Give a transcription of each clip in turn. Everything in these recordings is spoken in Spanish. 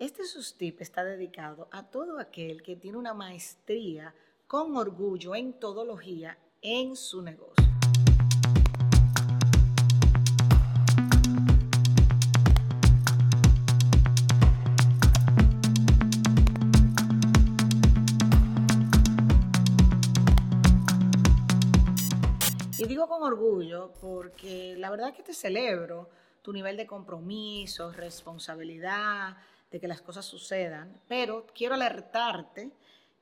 Este sustip está dedicado a todo aquel que tiene una maestría con orgullo en todología en su negocio. Y digo con orgullo porque la verdad que te celebro tu nivel de compromiso, responsabilidad, de que las cosas sucedan, pero quiero alertarte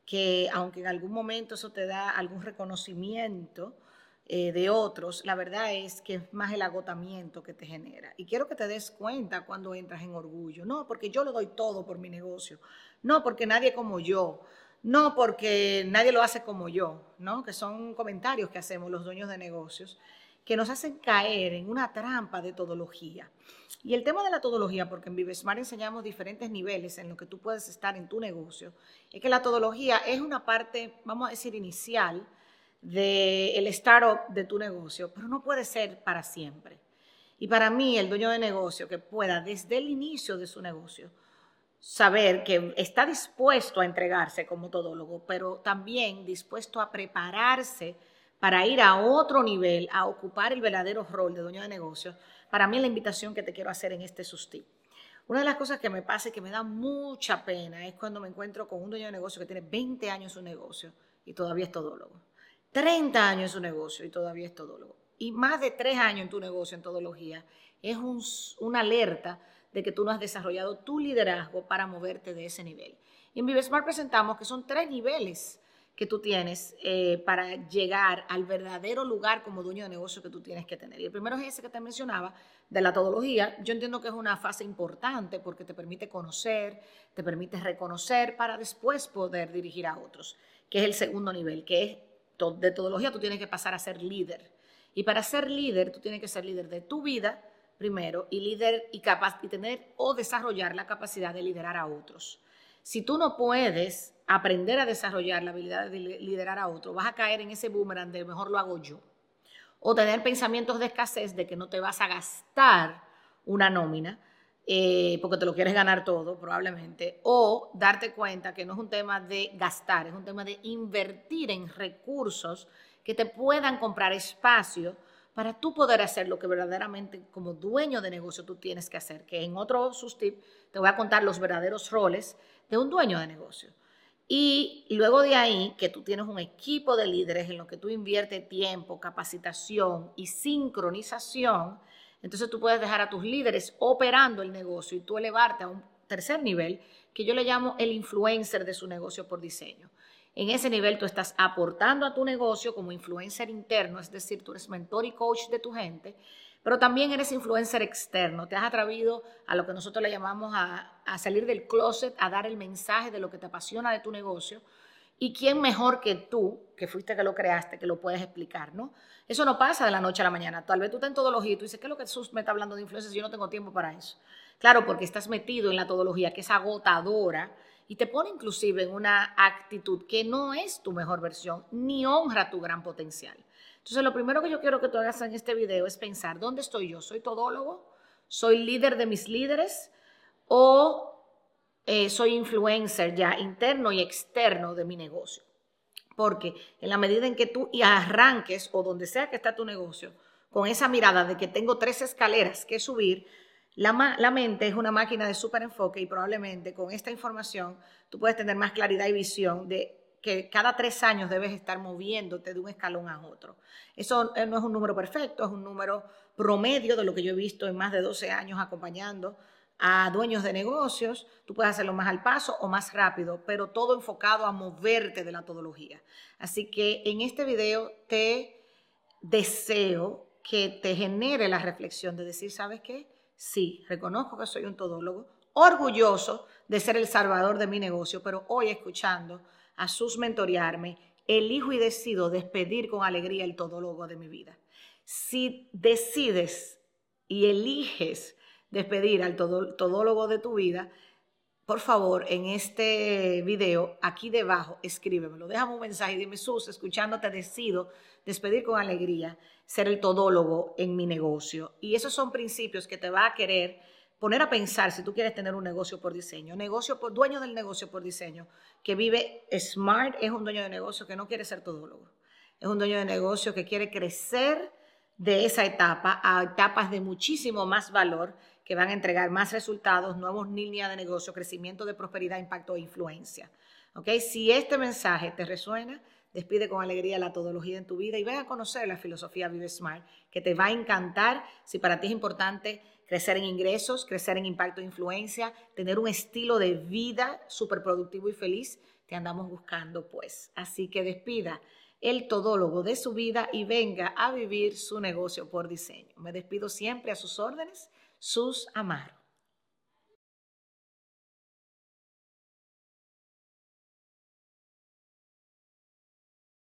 que aunque en algún momento eso te da algún reconocimiento eh, de otros, la verdad es que es más el agotamiento que te genera. Y quiero que te des cuenta cuando entras en orgullo. No, porque yo lo doy todo por mi negocio. No, porque nadie como yo. No, porque nadie lo hace como yo, ¿no? Que son comentarios que hacemos los dueños de negocios que nos hacen caer en una trampa de todología. Y el tema de la todología, porque en Vivesmart enseñamos diferentes niveles en lo que tú puedes estar en tu negocio, es que la todología es una parte, vamos a decir, inicial del startup de tu negocio, pero no puede ser para siempre. Y para mí, el dueño de negocio que pueda desde el inicio de su negocio saber que está dispuesto a entregarse como todólogo, pero también dispuesto a prepararse para ir a otro nivel, a ocupar el verdadero rol de dueño de negocio, para mí es la invitación que te quiero hacer en este sustip. Una de las cosas que me pasa y que me da mucha pena es cuando me encuentro con un dueño de negocio que tiene 20 años en su negocio y todavía es todólogo. 30 años en su negocio y todavía es todólogo. Y más de 3 años en tu negocio en todología es un, una alerta de que tú no has desarrollado tu liderazgo para moverte de ese nivel. Y en Vivesmart presentamos que son tres niveles que tú tienes eh, para llegar al verdadero lugar como dueño de negocio que tú tienes que tener. Y el primero es ese que te mencionaba, de la todología. Yo entiendo que es una fase importante porque te permite conocer, te permite reconocer para después poder dirigir a otros, que es el segundo nivel, que es de todología tú tienes que pasar a ser líder. Y para ser líder, tú tienes que ser líder de tu vida primero y líder y capaz y tener o desarrollar la capacidad de liderar a otros. Si tú no puedes aprender a desarrollar la habilidad de liderar a otro, vas a caer en ese boomerang de mejor lo hago yo. O tener pensamientos de escasez de que no te vas a gastar una nómina eh, porque te lo quieres ganar todo probablemente. O darte cuenta que no es un tema de gastar, es un tema de invertir en recursos que te puedan comprar espacio para tú poder hacer lo que verdaderamente como dueño de negocio tú tienes que hacer, que en otro sustip te voy a contar los verdaderos roles de un dueño de negocio. Y luego de ahí, que tú tienes un equipo de líderes en lo que tú inviertes tiempo, capacitación y sincronización, entonces tú puedes dejar a tus líderes operando el negocio y tú elevarte a un tercer nivel que yo le llamo el influencer de su negocio por diseño. En ese nivel tú estás aportando a tu negocio como influencer interno, es decir, tú eres mentor y coach de tu gente, pero también eres influencer externo, te has atrevido a lo que nosotros le llamamos a, salir del closet, a dar el mensaje de lo que te apasiona de tu negocio. ¿Y quién mejor que tú, que fuiste que lo creaste, que lo puedes explicar, no? Eso no pasa de la noche a la mañana. Tal vez tú estás en todología y tú dices, ¿qué es lo que Jesús me está hablando de influencia? Yo no tengo tiempo para eso. Claro, porque estás metido en la todología que es agotadora y te pone inclusive en una actitud que no es tu mejor versión ni honra tu gran potencial. Entonces, lo primero que yo quiero que tú hagas en este video es pensar, ¿dónde estoy yo? ¿Soy todólogo? ¿Soy líder de mis líderes? ¿O eh, soy influencer ya interno y externo de mi negocio? Porque en la medida en que tú arranques o donde sea que está tu negocio, con esa mirada de que tengo tres escaleras que subir, la, mente es una máquina de súper enfoque y probablemente con esta información tú puedes tener más claridad y visión de que cada tres años debes estar moviéndote de un escalón a otro. Eso eh, no es un número perfecto, es un número promedio de lo que yo he visto en más de 12 años acompañando a dueños de negocios. Tú puedes hacerlo más al paso o más rápido, pero todo enfocado a moverte de la todología. Así que en este video te deseo que te genere la reflexión de decir, ¿sabes qué? Sí, reconozco que soy un todólogo, orgulloso de ser el salvador de mi negocio, pero hoy escuchando a sus mentorearme, elijo y decido despedir con alegría el todólogo de mi vida. Si decides y eliges despedir al todólogo de tu vida, por favor, en este video, aquí debajo, escríbemelo. Déjame un mensaje y dime, Sus, escuchándote, decido despedir con alegría, ser el todólogo en mi negocio. Y esos son principios que te va a querer poner a pensar si tú quieres tener un negocio por diseño. Negocio por, dueño del negocio por diseño que vive smart es un dueño de negocio que no quiere ser todólogo. Es un dueño de negocio que quiere crecer de esa etapa a etapas de muchísimo más valor que van a entregar más resultados, nuevos líneas de negocio, crecimiento de prosperidad, impacto e influencia. ¿Okay? Si este mensaje te resuena, despide con alegría la todología en tu vida y ven a conocer la filosofía Vive Smart, que te va a encantar si para ti es importante crecer en ingresos, crecer en impacto e influencia, tener un estilo de vida súper productivo y feliz, te andamos buscando pues. Así que despida el todólogo de su vida y venga a vivir su negocio por diseño. Me despido siempre a sus órdenes, sus amaros.